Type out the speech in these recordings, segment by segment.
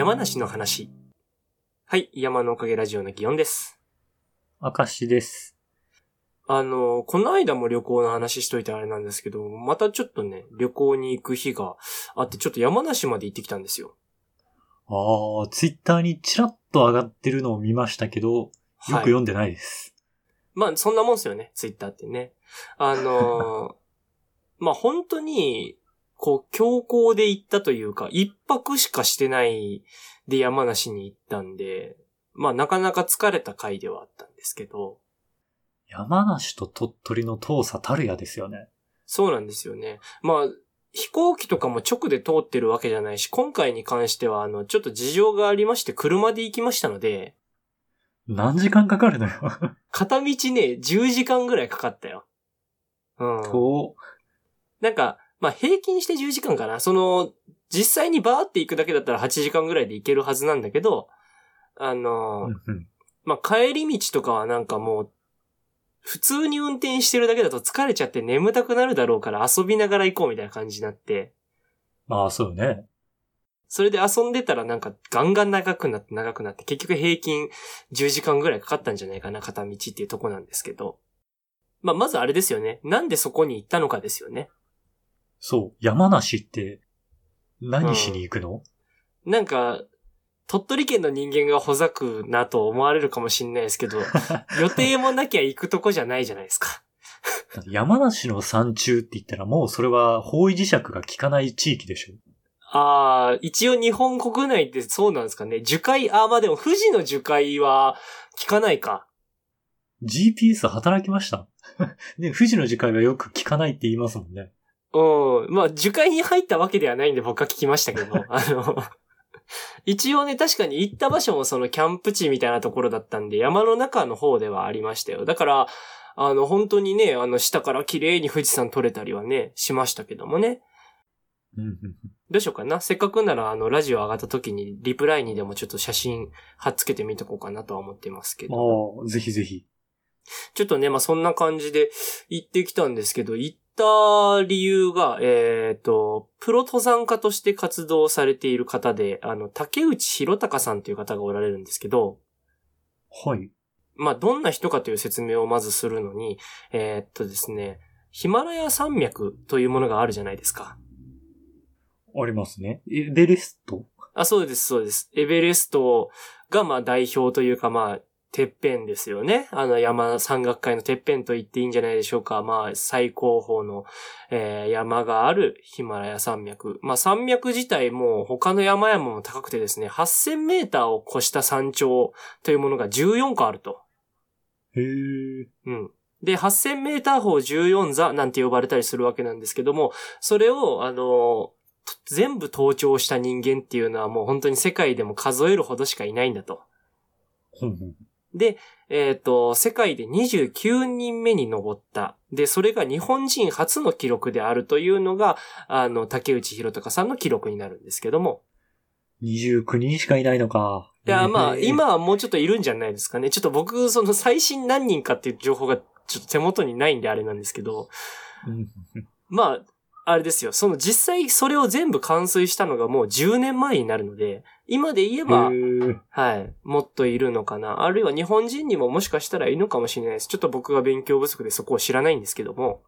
山梨の話。はい、山のおかげラジオの祇園です。明石です。あの、この間も旅行の話しといてあれなんですけど、またちょっとね、旅行に行く日があって、ちょっと山梨まで行ってきたんですよ。ああ、ツイッターにチラッと上がってるのを見ましたけど、よくはい。読んでないです。まあ、そんなもんですよね、ツイッターってね。あのー まあ、本当に、こう、強行で行ったというか、一泊しかしてないで山梨に行ったんで、まあ、なかなか疲れた回ではあったんですけど、山梨と鳥取の遠さたるやですよね。そうなんですよね。まあ、飛行機とかも直で通ってるわけじゃないし、今回に関しては、あの、ちょっと事情がありまして、車で行きましたので、何時間かかるのよ。片道ね、10時間ぐらいかかったよ。うん。と、なんか、まあ、平均して10時間かな。その、実際にバーって行くだけだったら8時間ぐらいで行けるはずなんだけど、あの、うんうんまあ、帰り道とかはなんかもう、普通に運転してるだけだと疲れちゃって眠たくなるだろうから遊びながら行こうみたいな感じになって、まあ、そうよね。それで遊んでたらなんかガンガン長くなって長くなって、結局平均10時間ぐらいかかったんじゃないかな、片道っていうとこなんですけど。まあ、まずあれですよね。なんでそこに行ったのかですよね。そう、山梨って、何しに行くの、なんか、鳥取県の人間がほざくなと思われるかもしれないですけど、予定もなきゃ行くとこじゃないじゃないですか。山梨の山中って言ったらもうそれは方位磁石が効かない地域でしょ？ああ、一応日本国内ってそうなんですかね。樹海、ああ、まあでも富士の樹海は聞かないか。GPS 働きました ね、富士の磁界はよく効かないって言いますもんね。うん。まあ、樹海に入ったわけではないんで僕は聞きましたけど、あの、一応ね、確かに行った場所もそのキャンプ地みたいなところだったんで、山の中の方ではありましたよ。だから、あの、本当にね、あの、下から綺麗に富士山撮れたりはね、しましたけどもね。どうしようかな。せっかくなら、あの、ラジオ上がった時に、リプライにでもちょっと写真貼っつけてみとこうかなとは思ってますけど。ああ、ぜひぜひ。ちょっとね、まあ、そんな感じで行ってきたんですけど、行った理由が、えっ、と、プロ登山家として活動されている方で、あの、竹内博隆さんという方がおられるんですけど、はい。まあ、どんな人かという説明をまずするのに、えっとですね、ヒマラヤ山脈というものがあるじゃないですか。ありますね。エベレスト？あ、そうです、そうです。エベレストが、まあ、代表というか、まあ、てっぺんですよね。あの山、山岳界のてっぺんと言っていいんじゃないでしょうか。まあ、最高峰の、えー山があるヒマラヤ山脈。まあ、山脈自体も他の山々も高くてですね、8000メーターを越した山頂というものが14個あると。へえ。うん。で、8000メーター峰14座なんて呼ばれたりするわけなんですけども、それを、あの、と全部登頂した人間っていうのはもう本当に世界でも数えるほどしかいないんだと。で、えっ、と、世界で29人目に登った。で、それが日本人初の記録であるというのが、あの、竹内博隆さんの記録になるんですけども。29人しかいないのか。いや、まあ、今はもうちょっといるんじゃないですかね。ちょっと僕、その最新何人かっていう情報がちょっと手元にないんであれなんですけど、うんまあ、あれですよ。その実際それを全部完遂したのがもう10年前になるので、今で言えば、はい、もっといるのかな。あるいは日本人にももしかしたらいるのかもしれないです。ちょっと僕が勉強不足でそこを知らないんですけども。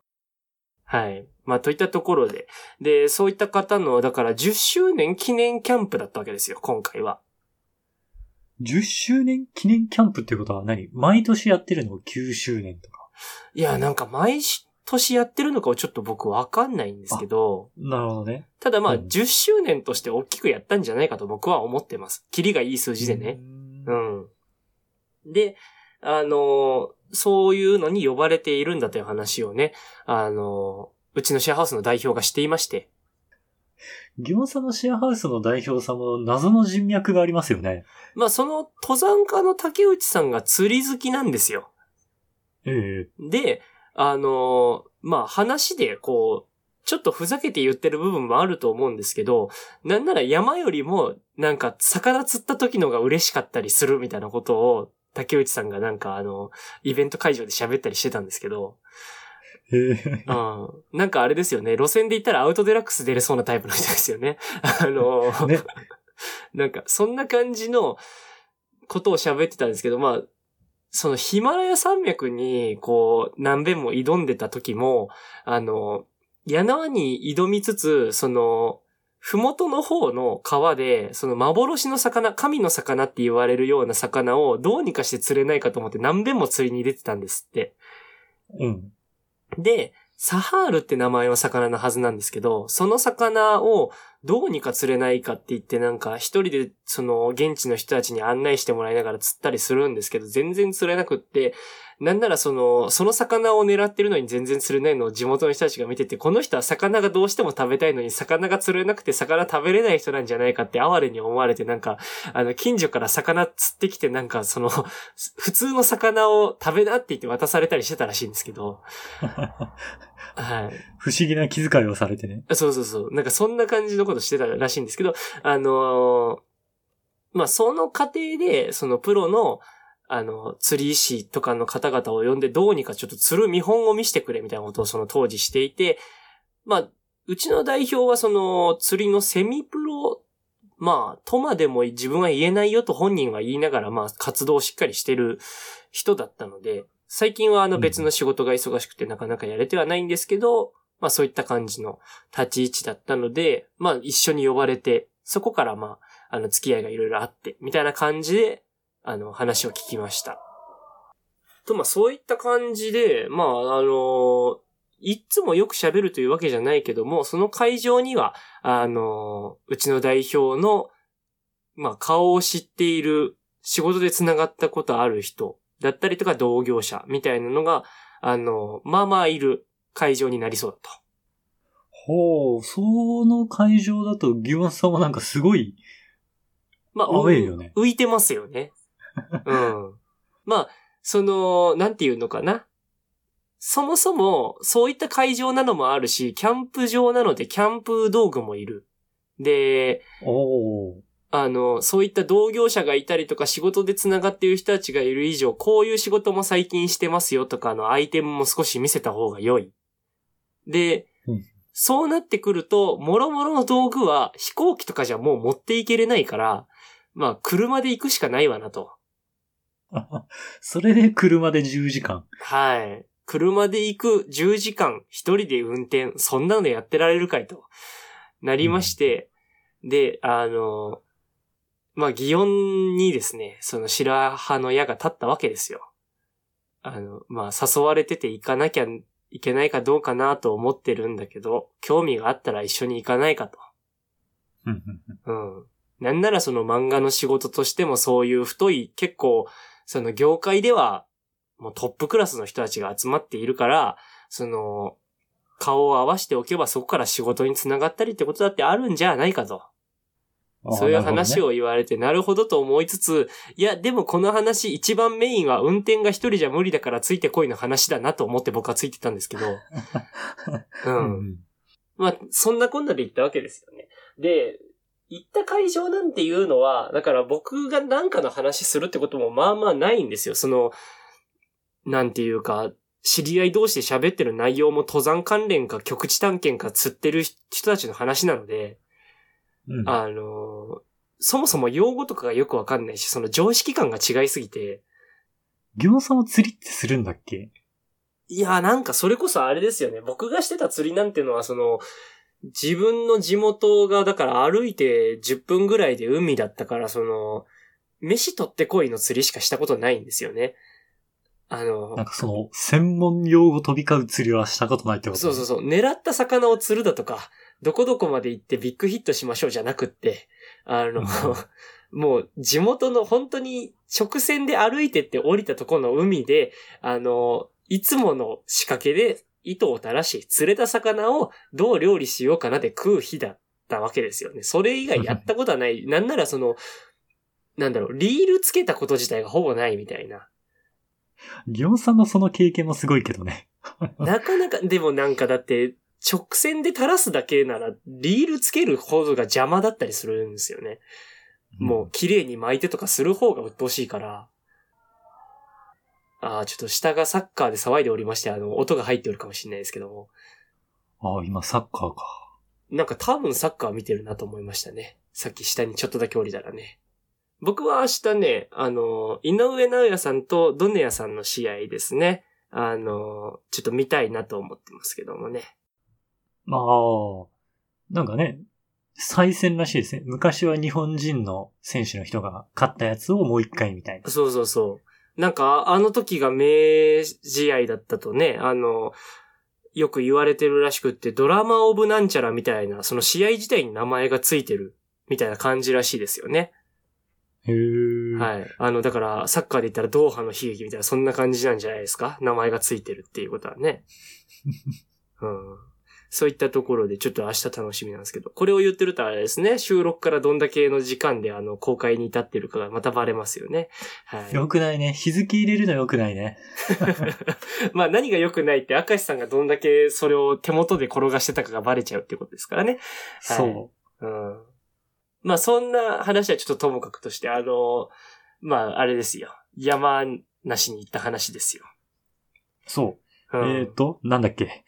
はい。まあ、といったところで。で、そういった方の、だから10周年記念キャンプだったわけですよ、今回は。10周年記念キャンプってことは何？毎年やってるの ?9 周年とか。いや、なんか毎年やってるのかをちょっと僕わかんないんですけど、なるほどね。ただまあ、うん10周年として大きくやったんじゃないかと僕は思ってます。キリがいい数字でね。う。うんん。で、あの、そういうのに呼ばれているんだという話をね、あの、うちのシェアハウスの代表がしていまして。ギョンさんのシェアハウスの代表さんも謎の人脈がありますよね。まあ、その登山家の竹内さんが釣り好きなんですよ。ええで、あの、まあ、話でこう、ちょっとふざけて言ってる部分もあると思うんですけど、なんなら山よりも、なんか、魚釣った時のが嬉しかったりするみたいなことを、竹内さんがなんかあの、イベント会場で喋ったりしてたんですけど、うん。なんかあれですよね。路線で言ったらアウトデラックス出れそうなタイプの人ですよね。あの、ね。なんか、そんな感じのことを喋ってたんですけど、まあ、そのヒマラヤ山脈に、こう、何遍も挑んでた時も、あの、柳に挑みつつ、その、ふもとの方の川で、その幻の魚、神の魚って言われるような魚をどうにかして釣れないかと思って何遍も釣りに出てたんですって。うん。で、サハールって名前は魚のはずなんですけど、その魚をどうにか釣れないかって言ってなんか一人でその現地の人たちに案内してもらいながら釣ったりするんですけど、全然釣れなくって、なんならその、その魚を狙ってるのに全然釣れないのを地元の人たちが見てて、この人は魚がどうしても食べたいのに魚が釣れなくて魚食べれない人なんじゃないかって哀れに思われてなんか、あの、近所から魚釣ってきてなんかその、普通の魚を食べなって言って渡されたりしてたらしいんですけど、はい。不思議な気遣いをされてね。そうそうそう。なんかそんな感じのことしてたらしいんですけど、あのー、まあ、その過程で、そのプロの、あの、釣り師とかの方々を呼んでどうにかちょっと釣る見本を見せてくれみたいなことをその当時していて、まあ、うちの代表はその釣りのセミプロ、まあ、とまでも自分は言えないよと本人は言いながら、まあ、活動をしっかりしてる人だったので、最近はあの別の仕事が忙しくてなかなかやれてはないんですけど、まあそういった感じの立ち位置だったので、まあ一緒に呼ばれて、そこからまあ、あの付き合いがいろいろあって、みたいな感じで、あの話を聞きました。と、まあそういった感じで、まああのいつもよく喋るというわけじゃないけども、その会場には、あのうちの代表の、まあ顔を知っている、仕事で繋がったことある人だったりとか同業者みたいなのが、あの、まあまあいる会場になりそうだと。ほう、その会場だと、ギワンさんはなんかすごい、まあ、アウェイよね。浮いてますよね。うん。まあ、その、なんていうのかな。そもそも、そういった会場なのもあるし、キャンプ場なのでキャンプ道具もいる。で、おあの、そういった同業者がいたりとか仕事で繋がっている人たちがいる以上、こういう仕事も最近してますよとかのアイテムも少し見せた方が良い。で、うん、そうなってくると、諸々の道具は飛行機とかじゃもう持っていけれないから、まあ、車で行くしかないわなと。それで車で10時間。はい。車で行く10時間、一人で運転、そんなのやってられるかいと。なりまして、うん、で、あの、まあ、祇園にですね、その白羽の矢が立ったわけですよ。あの、まあ、誘われてて行かなきゃいけないかどうかなと思ってるんだけど、興味があったら一緒に行かないかと。うん。なんならその漫画の仕事としてもそういう太い、結構、その業界では、もうトップクラスの人たちが集まっているから、その、顔を合わせておけばそこから仕事につながったりってことだってあるんじゃないかと。そういう話を言われて、なるほどと思いつつ、いや、でもこの話一番メインは運転が一人じゃ無理だからついてこいの話だなと思って僕はついてたんですけど。うん。まあ、そんなこんなで行ったわけですよね。で、行った会場なんていうのは、だから僕が何かの話するってこともまあまあないんですよ。その、なんていうか、知り合い同士で喋ってる内容も登山関連か極地探検か釣ってる人たちの話なので、うん、あの、そもそも用語とかがよくわかんないし、その常識感が違いすぎて。行さんは釣りってするんだっけ？いや、なんかそれこそあれですよね。僕がしてた釣りなんていうのは、その、自分の地元が、だから歩いて10分ぐらいで海だったから、その、飯取ってこいの釣りしかしたことないんですよね。あの、なんかその、専門用語飛び交う釣りはしたことないってこと？そうそうそう。狙った魚を釣るだとか、どこどこまで行ってビッグヒットしましょうじゃなくって、あの、もう地元の本当に直線で歩いてって降りたところの海で、あの、いつもの仕掛けで糸を垂らし、釣れた魚をどう料理しようかなで食う日だったわけですよね。それ以外やったことはない。なんならその、なんだろう、リールつけたこと自体がほぼないみたいな。ギョンさんのその経験もすごいけどね。なかなか、でもなんかだって、直線で垂らすだけなら、リールつけるほどが邪魔だったりするんですよね。もう綺麗に巻いてとかする方が鬱陶しいから。ああ、ちょっと下がサッカーで騒いでおりまして、あの、音が入っておるかもしれないですけども。ああ、今サッカーか。なんか多分サッカー見てるなと思いましたね。さっき下にちょっとだけ降りたらね。僕は明日ね、あの、井上直也さんとドネヤさんの試合ですね。あの、ちょっと見たいなと思ってますけどもね。まあ、なんかね、再戦らしいですね。昔は日本人の選手の人が勝ったやつをもう一回みたいな。そうそうそう。なんか、あの時が名試合だったとね、あの、よく言われてるらしくって、ドラマオブなんちゃらみたいな、その試合自体に名前がついてるみたいな感じらしいですよね。へー。はい。あの、だから、サッカーで言ったらドーハの悲劇みたいな、そんな感じなんじゃないですか？名前がついてるっていうことはね。うん。そういったところでちょっと明日楽しみなんですけど、これを言ってるとあれですね、収録からどんだけの時間であの、公開に至ってるかがまたバレますよね。はい。よくないね。日付入れるのよくないね。まあ何が良くないって、明石さんがどんだけそれを手元で転がしてたかがバレちゃうってことですからね。はいそう。うん。まあそんな話はちょっとともかくとして、あの、まああれですよ。山梨に行った話ですよ。そう。うん、えーと、なんだっけ？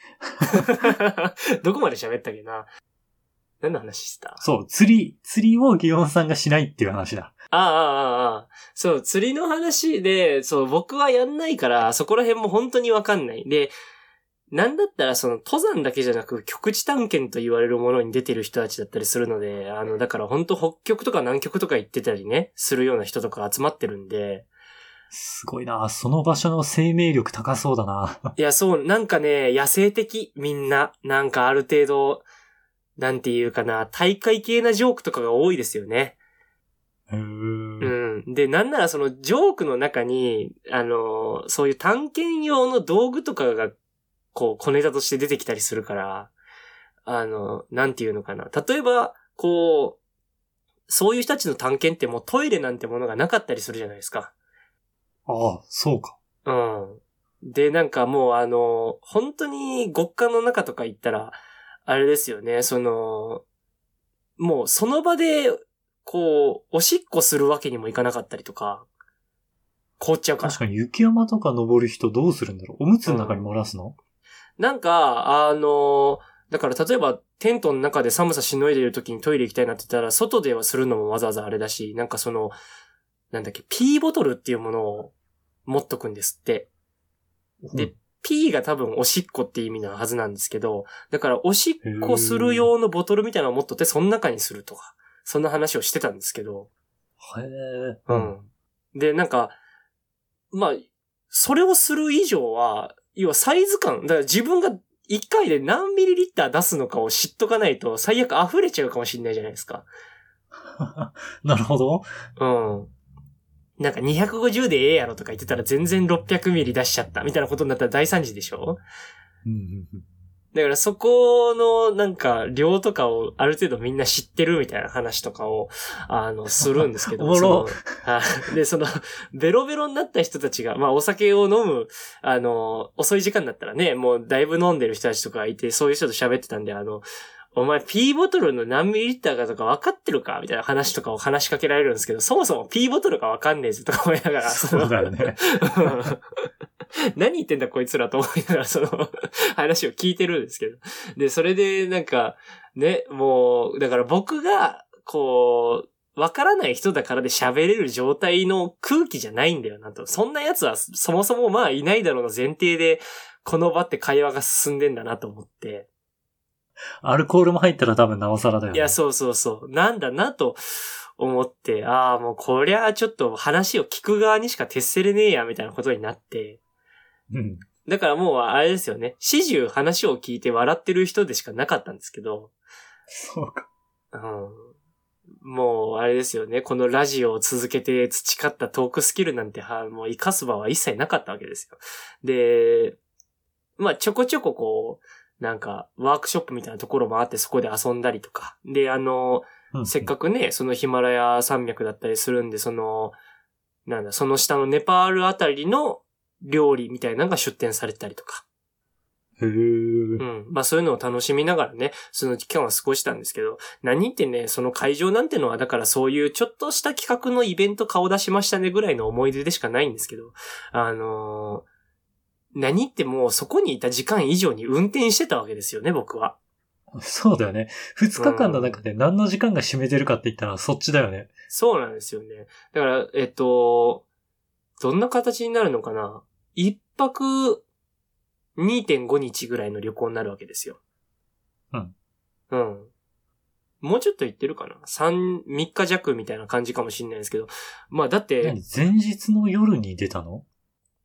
どこまで喋ったっけな？何の話してた？そう、釣り、釣りをギオンさんがしないっていう話だ。ああ、ああ、ああ。そう、釣りの話で、そう、僕はやんないから、そこら辺も本当にわかんない。で、なんだったらその登山だけじゃなく極地探検と言われるものに出てる人たちだったりするので、あの、だから本当北極とか南極とか行ってたりね、するような人とか集まってるんで、すごいなその場所の生命力高そうだないや、そう、なんかね、野生的、みんな。なんかある程度、なんていうかな、大会系なジョークとかが多いですよね。うん。で、なんならそのジョークの中に、あの、そういう探検用の道具とかが、こう、小ネタとして出てきたりするから、あの、なんていうのかな。例えば、こう、そういう人たちの探検ってもうトイレなんてものがなかったりするじゃないですか。ああ、そうか。うん。で、なんかもうあの、本当に極寒の中とか行ったら、あれですよね、その、もうその場で、こう、おしっこするわけにもいかなかったりとか、凍っちゃうから確。かに雪山とか登る人どうするんだろうおむつの中に漏らすの、なんか、あの、だから例えばテントの中で寒さしのいでいる時にトイレ行きたいなって言ったら、外ではするのもわざわざあれだし、なんかその、なんだっけ、ピーボトルっていうものを持っとくんですって。で、うんピーが多分おしっこって意味なはずなんですけど、だからおしっこする用のボトルみたいなのを持っとって、その中にするとか、そんな話をしてたんですけど、へえ。うん。で、なんか、まあ、それをする以上は、要はサイズ感、だから自分が1回で何ミリリッター出すのかを知っとかないと、最悪溢れちゃうかもしれないじゃないですか。なるほど。うん。なんか250でええやろとか言ってたら全然600ミリ出しちゃったみたいなことになったら大惨事でしょ？だからそこのなんか量とかをある程度みんな知ってるみたいな話とかを、あの、するんですけど。おもで、その、ベロベロになった人たちが、まあお酒を飲む、あの、遅い時間だったらね、もうだいぶ飲んでる人たちとかいて、そういう人と喋ってたんで、あの、お前、ピーボトルの何ミリリッターかとか分かってるかみたいな話とかを話しかけられるんですけど、そもそもピーボトルが分かんねえぞとか思いながら。そうだよね。何言ってんだこいつらと思いながらその話を聞いてるんですけど。で、それでなんか、ね、もう、だから僕が、こう、わからない人だからで喋れる状態の空気じゃないんだよなと。そんな奴はそもそもまあいないだろうの前提で、この場って会話が進んでんだなと思って。アルコールも入ったら多分なおさらだよね。いや、そうそうそう。なんだなと思って、ああ、もうこりゃちょっと話を聞く側にしか徹せれねえや、みたいなことになって。うん。だからもうあれですよね。始終話を聞いて笑ってる人でしかなかったんですけど、そうか。うん、もうあれですよね。このラジオを続けて培ったトークスキルなんては、もう活かす場は一切なかったわけですよ。で、まあちょこちょここう、なんかワークショップみたいなところもあってそこで遊んだりとか。で、あの、うんせっかくね、そのヒマラヤ山脈だったりするんで、その、なんだ、その下のネパールあたりの料理みたいなのが出展されてたりとか。へえ。うん。まあそういうのを楽しみながらね、その期間は過ごしたんですけど、何ってね、その会場なんてのは、だからそういうちょっとした企画のイベント顔出しましたねぐらいの思い出でしかないんですけど、あのー何ってもうそこにいた時間以上に運転してたわけですよね、僕は。そうだよね。二日間の中で何の時間が占めてるかって言ったらそっちだよね。そうなんですよね。だから、えっと、どんな形になるのかな一泊2.5日ぐらいの旅行になるわけですよ。うん。うん。もうちょっと言ってるかな ?3、3日弱みたいな感じかもしれないですけど。まあだって、何？前日の夜に出たの？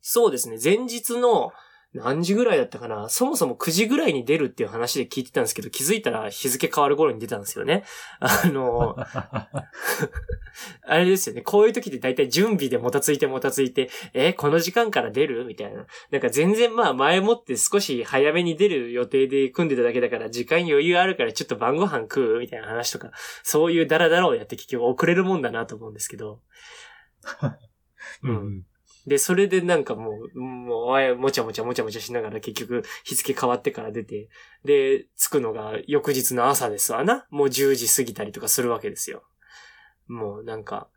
そうですね。前日の何時ぐらいだったかなそもそも9時ぐらいに出るっていう話で聞いてたんですけど、気づいたら日付変わる頃に出たんですよね。あの、あれですよね。こういう時って大体準備でもたついてもたついて、え、この時間から出る？みたいな。なんか全然まあ前もって少し早めに出る予定で組んでただけだから、時間余裕あるからちょっと晩ご飯食う？みたいな話とか、そういうダラダラをやって結局遅れるもんだなと思うんですけど。うんうん。で、それでなんかもう、もう、もちゃもちゃもちゃもちゃしながら結局日付変わってから出て、で、着くのが翌日の朝ですわな。もう10時過ぎたりとかするわけですよ。もうなんか、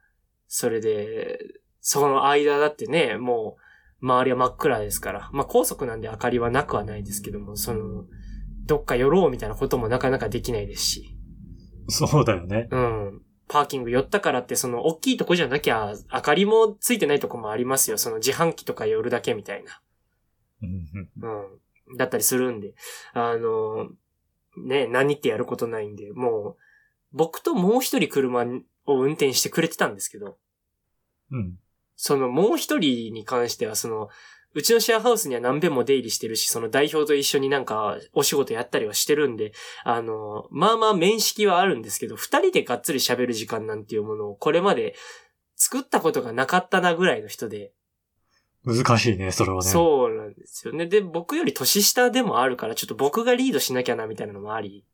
それで、その間だってね、もう、周りは真っ暗ですから。まあ高速なんで明かりはなくはないですけども、その、どっか寄ろうみたいなこともなかなかできないですし。そうだよね。うん。パーキング寄ったからって、その、大きいとこじゃなきゃ、明かりもついてないとこもありますよ。その自販機とか寄るだけみたいな。うん。だったりするんで。あの、ね、何ってやることないんで、もう、僕ともう一人車を運転してくれてたんですけど、うん。そのもう一人に関しては、その、うちのシェアハウスには何遍も出入りしてるし、その代表と一緒になんかお仕事やったりはしてるんで、あの、まあまあ面識はあるんですけど、二人でがっつり喋る時間なんていうものをこれまで作ったことがなかったなぐらいの人で、難しいね、それはね。そうなんですよね。で、僕より年下でもあるから、ちょっと僕がリードしなきゃなみたいなのもあり、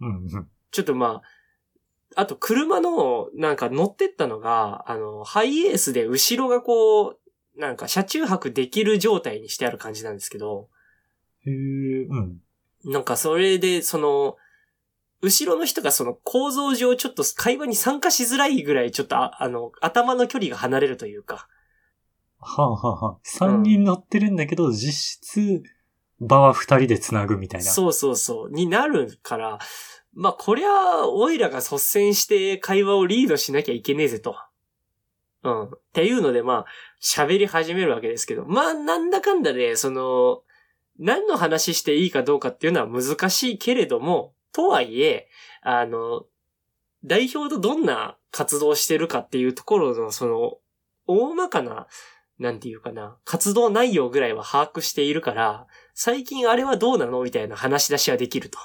う。うんうん。ちょっとまあ、あと車の、なんか乗ってったのが、あの、ハイエースで後ろがこう、なんか車中泊できる状態にしてある感じなんですけど、へえ、うん。なんかそれで、その、後ろの人がその構造上ちょっと会話に参加しづらいぐらいちょっとああの、頭の距離が離れるというか、はあ、はあはあ、三人乗ってるんだけど、実質、場は二人で繋ぐみたいな。そうそうそう、になるから、まあこりゃ、オイラが率先して会話をリードしなきゃいけねえぜと。うん。っていうので、まあ、喋り始めるわけですけど、まあ、なんだかんだで、その、何の話していいかどうかっていうのは難しいけれども、とはいえ、あの、代表とどんな活動してるかっていうところの、その、大まかな、なんていうかな、活動内容ぐらいは把握しているから、最近あれはどうなのみたいな話し出しはできると。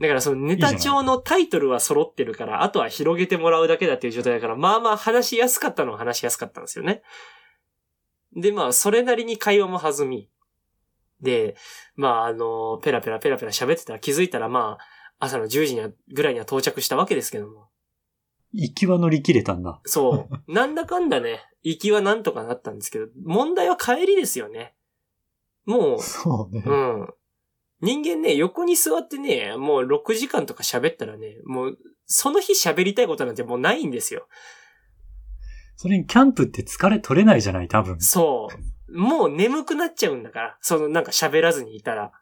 だからそのネタ帳のタイトルは揃ってるから、あとは広げてもらうだけだっていう状態だから、まあまあ話しやすかったのは話しやすかったんですよね。で、まあ、それなりに会話も弾み。で、まあ、あの、ペラペラペラペラ喋ってたら気づいたら、まあ、朝の10時にはぐらいには到着したわけですけども。行きは乗り切れたんだ。そう。なんだかんだね、行きはなんとかなったんですけど、問題は帰りですよね。もう、そうね。うん。人間ね、横に座ってね、もう6時間とか喋ったらね、もう、その日喋りたいことなんてもうないんですよ。それにキャンプって疲れ取れないじゃない、多分。そう。もう眠くなっちゃうんだから。そのなんか喋らずにいたら。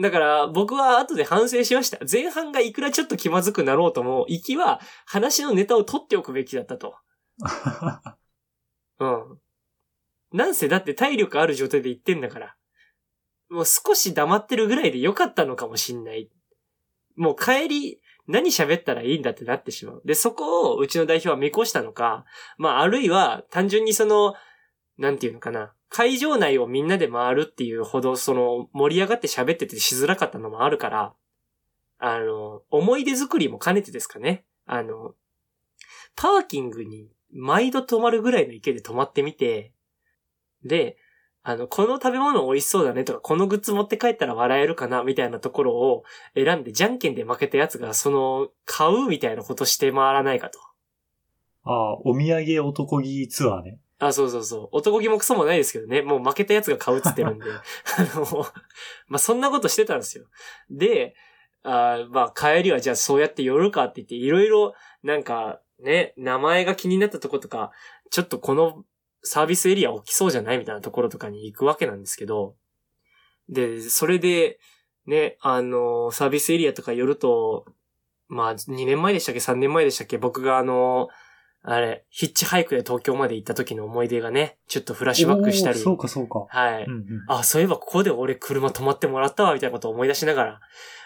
だから、僕は後で反省しました。前半がいくらちょっと気まずくなろうとも、行きは話のネタを取っておくべきだったと。うん。なんせだって体力ある状態で行ってんだから。もう少し黙ってるぐらいでよかったのかもしんない。もう帰り、何喋ったらいいんだってなってしまう。で、そこをうちの代表は見越したのか、まああるいは単純にその、なんていうのかな。会場内をみんなで回るっていうほど、その、盛り上がって喋っててしづらかったのもあるから、あの、思い出作りも兼ねてですかね。あの、パーキングに毎度泊まるぐらいの池で泊まってみて、で、あの、この食べ物美味しそうだねとか、このグッズ持って帰ったら笑えるかなみたいなところを選んで、じゃんけんで負けたやつが、その、買うみたいなことして回らないかと。ああ、お土産男気ツアーね。あ、そうそうそう。男気もクソもないですけどね。もう負けたやつが買うっつってるんで。あの、まあ、そんなことしてたんですよ。で、あまあ、帰りはじゃあそうやって寄るかって言って、いろいろ、なんか、ね、名前が気になったとことか、ちょっとこのサービスエリア起きそうじゃないみたいなところとかに行くわけなんですけど、で、それで、ね、あの、サービスエリアとか寄ると、まあ、2年前でしたっけ ?3 年前でしたっけ？僕があの、あれ、ヒッチハイクで東京まで行った時の思い出がね、ちょっとフラッシュバックしたり。そうかそうか。はい。うんうん、あ、そういえばここで俺車止まってもらったわ、みたいなことを思い出しながら、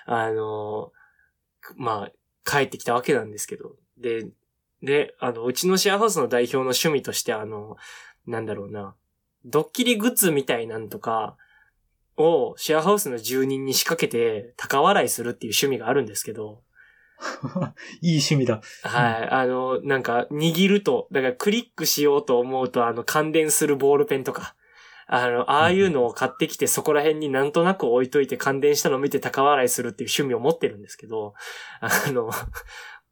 あの、まあ、帰ってきたわけなんですけど。で、で、あの、うちのシェアハウスの代表の趣味として、あの、なんだろうな、ドッキリグッズみたいなんとかをシェアハウスの住人に仕掛けて高笑いするっていう趣味があるんですけど、いい趣味だ。はい。あの、なんか、握ると、だからクリックしようと思うと、あの、感電するボールペンとか、あの、ああいうのを買ってきて、そこら辺になんとなく置いといて感電したのを見て高笑いするっていう趣味を持ってるんですけど、あの、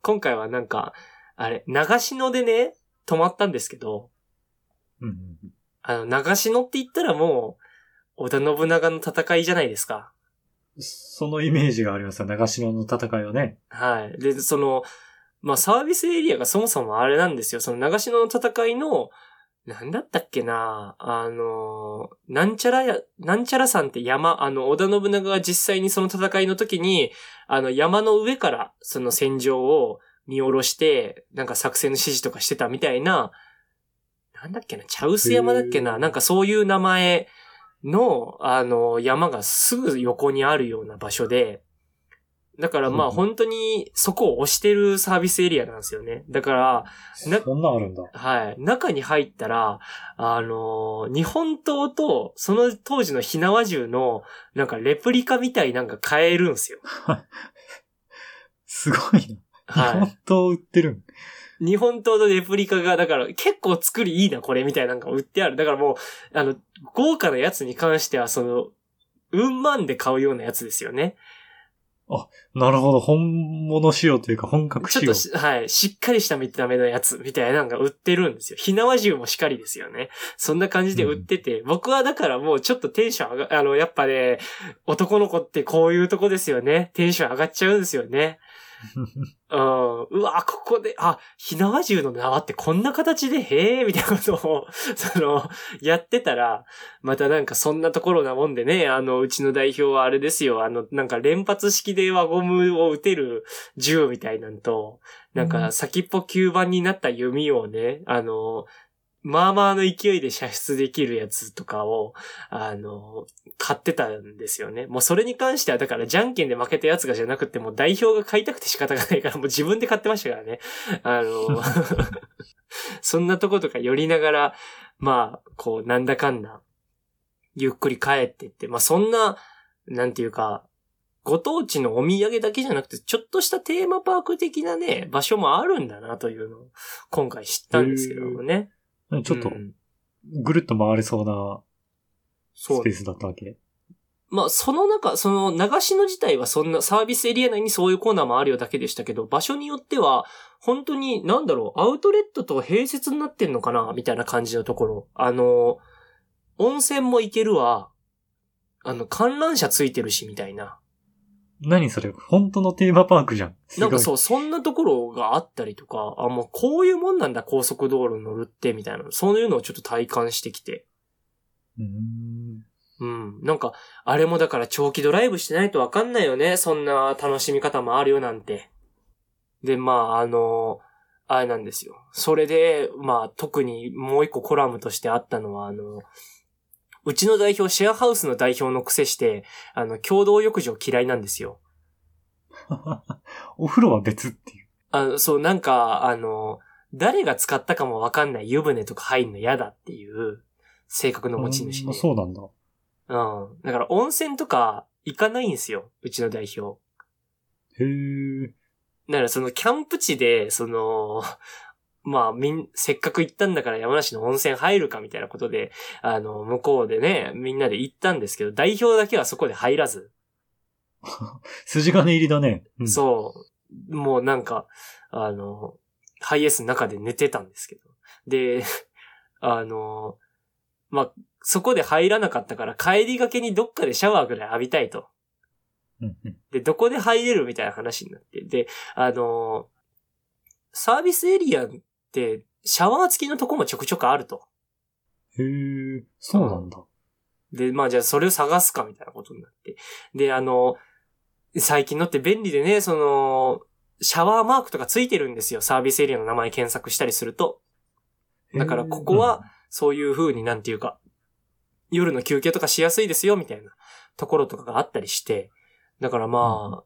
今回はなんか、あれ、長篠でね、泊まったんですけど、うんうんあの、長篠って言ったらもう、織田信長の戦いじゃないですか。そのイメージがありますよ。長篠の戦いはね。はい。で、その、まあ、サービスエリアがそもそもあれなんですよ。その長篠の戦いの、なんだったっけなあの、なんちゃらや、なんちゃら山って山、あの、織田信長が実際にその戦いの時に、あの、山の上からその戦場を見下ろして、なんか作戦の指示とかしてたみたいな、なんだっけな、茶臼山だっけな、なんかそういう名前の、あの、山がすぐ横にあるような場所で、だからまあ本当にそこを押してるサービスエリアなんですよね。だから、なそんなんあるんだ。はい。中に入ったら、あのー日本刀と、その当時の火縄銃の、なんかレプリカみたいなんか買えるんですよ。すごいな。は本当売ってるん。い。日本刀のレプリカが、だから結構作りいいな、これ、みたいなのが売ってある。だからもう、あの、豪華なやつに関しては、その、うん万で買うようなやつですよね。なるほど。本物仕様というか本格仕様ちょっと。し、はい、しっかりした見た目のやつみたいなのが売ってるんですよ。火縄銃もしかりですよね。そんな感じで売ってて、僕はだからもうちょっとテンション上が、あの、やっぱね、男の子ってこういうとこですよね。テンション上がっちゃうんですよね。うん。うわ、ここで、あ、火縄銃の縄ってこんな形で、へえ、みたいなことを、その、やってたら、またなんかそんなところなもんでね、あの、うちの代表はあれですよ、あの、なんか連発式で輪ゴムを撃てる銃みたいなんと、なんか先っぽ吸盤になった弓をね、あの、まあまあの勢いで射出できるやつとかを、あの、買ってたんですよね。もうそれに関しては、だからじゃんけんで負けたやつがじゃなくて、もう代表が買いたくて仕方がないから、もう自分で買ってましたからね。あの、そんなとことか寄りながら、まあ、こう、なんだかんだ、ゆっくり帰ってって、まあそんな、なんていうか、ご当地のお土産だけじゃなくて、ちょっとしたテーマパーク的なね、場所もあるんだなというのを、今回知ったんですけどもね。ちょっとう、んぐるっと回れそうなスペースだったわけ。まあ、その中、その、流しの自体はそんなサービスエリア内にそういうコーナーもあるよだけでしたけど、場所によっては、本当に、なんだろう、アウトレットと併設になってんのかなみたいな感じのところ。あの、温泉も行けるわ。あの、観覧車ついてるし、みたいな。何それ本当のテーマパークじゃん。ないんかそう、そんなところがあったりとか、あ、もうこういうもんなんだ、高速道路乗るって、みたいな。そういうのをちょっと体感してきて。うーん。うん。なんか、あれもだから長期ドライブしてないとわかんないよね。そんな楽しみ方もあるよなんて。で、まあ、あの、あれなんですよ。それで、まあ、特にもう一個コラムとしてあったのは、あの、うちの代表、シェアハウスの代表の癖して、あの、共同浴場嫌いなんですよ。お風呂は別っていう。あの、そう、なんか、あの、誰が使ったかもわかんない湯船とか入んの嫌だっていう性格の持ち主あで。そうなんだ。うん。だから温泉とか行かないんですよ。うちの代表。へえ。だからそのキャンプ地で、その、まあ、みん、せっかく行ったんだから山梨の温泉入るかみたいなことで、あの、向こうでね、みんなで行ったんですけど、代表だけはそこで入らず、筋金入りだね。うん、そう、もうなんか、あの、ハイエースの中で寝てたんですけど。で、あの、まあ、そこで入らなかったから帰りがけにどっかでシャワーぐらい浴びたいと。で、どこで入れるみたいな話になって。で、あのサービスエリアシャワー付きのとこもちょくちょくあると。へえ、そうなんだ。で、まあじゃあそれを探すかみたいなことになって。で、あの、最近のって便利でね、その、シャワーマークとかついてるんですよ。サービスエリアの名前検索したりすると。だからここは、そういう風になんていうか、夜の休憩とかしやすいですよ、みたいなところとかがあったりして。だからまあ、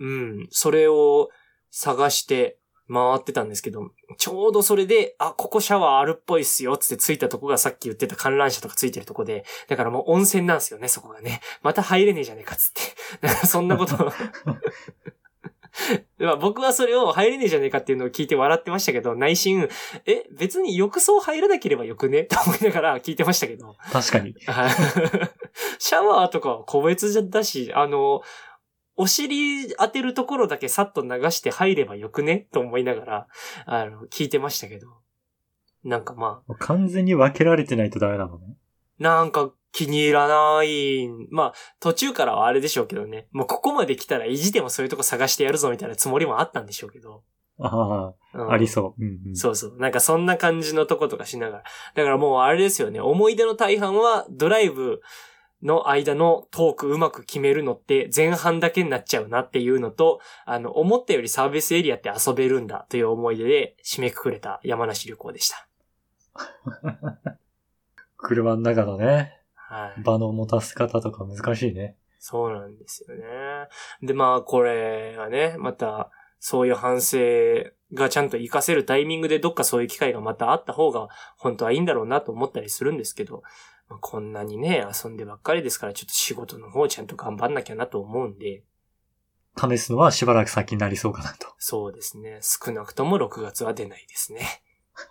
うん、それを探して回ってたんですけど、ちょうどそれで、あ、ここシャワーあるっぽいっすよ、つってついたとこがさっき言ってた観覧車とかついてるとこで、だからもう温泉なんですよね、そこがね。また入れねえじゃねえか、つって。なんかそんなことを まあ僕はそれを入れねえじゃねえかっていうのを聞いて笑ってましたけど、内心、え、別に浴槽入らなければよくね？と思いながら聞いてましたけど。確かに。はい シャワーとかは個別だし、あの、お尻当てるところだけさっと流して入ればよくね？と思いながら、あの、聞いてましたけど。なんかまあ、完全に分けられてないとダメなのね。なんか気に入らない。まあ、途中からはあれでしょうけどね。もうここまで来たら意地でもそういうとこ探してやるぞみたいなつもりもあったんでしょうけど。あうんあ、ありそう。うんうん。そうそう。なんかそんな感じのとことかしながら。だからもうあれですよね。思い出の大半はドライブの間のトークうまく決めるのって前半だけになっちゃうなっていうのと、あの、思ったよりサービスエリアって遊べるんだという思い出で締めくくれた山梨旅行でした。車の中のね、はい。場の持たせ方とか難しいね。そうなんですよね。で、まあ、これがね、また、そういう反省がちゃんと活かせるタイミングでどっかそういう機会がまたあった方が本当はいいんだろうなと思ったりするんですけど、まあこんなにね、遊んでばっかりですからちょっと仕事の方ちゃんと頑張んなきゃなと思うんで、試すのはしばらく先になりそうかなと。そうですね。少なくとも6月は出ないですね。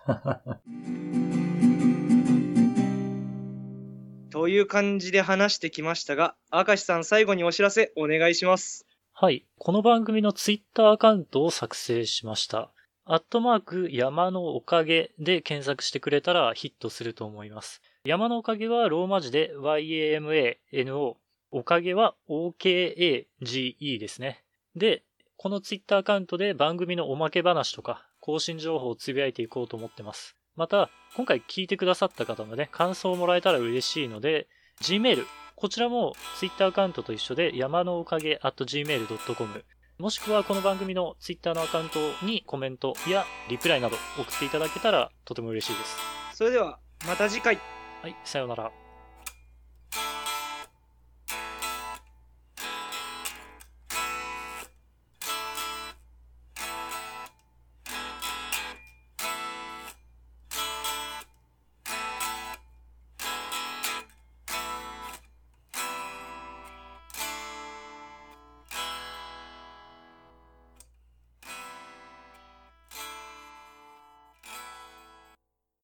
という感じで話してきましたが、明石さん最後にお知らせお願いします。はい。この番組のツイッターアカウントを作成しました。アットマーク山のおかげで検索してくれたらヒットすると思います。山のおかげはローマ字で YAMANO。おかげは OKAGE ですね。で、このツイッターアカウントで番組のおまけ話とか更新情報をつぶやいていこうと思ってます。また、今回聞いてくださった方のね、感想をもらえたら嬉しいので、Gmail、こちらも Twitter アカウントと一緒で山のおかげ at gmail.com もしくはこの番組の Twitter のアカウントにコメントやリプライなど送っていただけたらとても嬉しいです。それでは、また次回。はい、さようなら。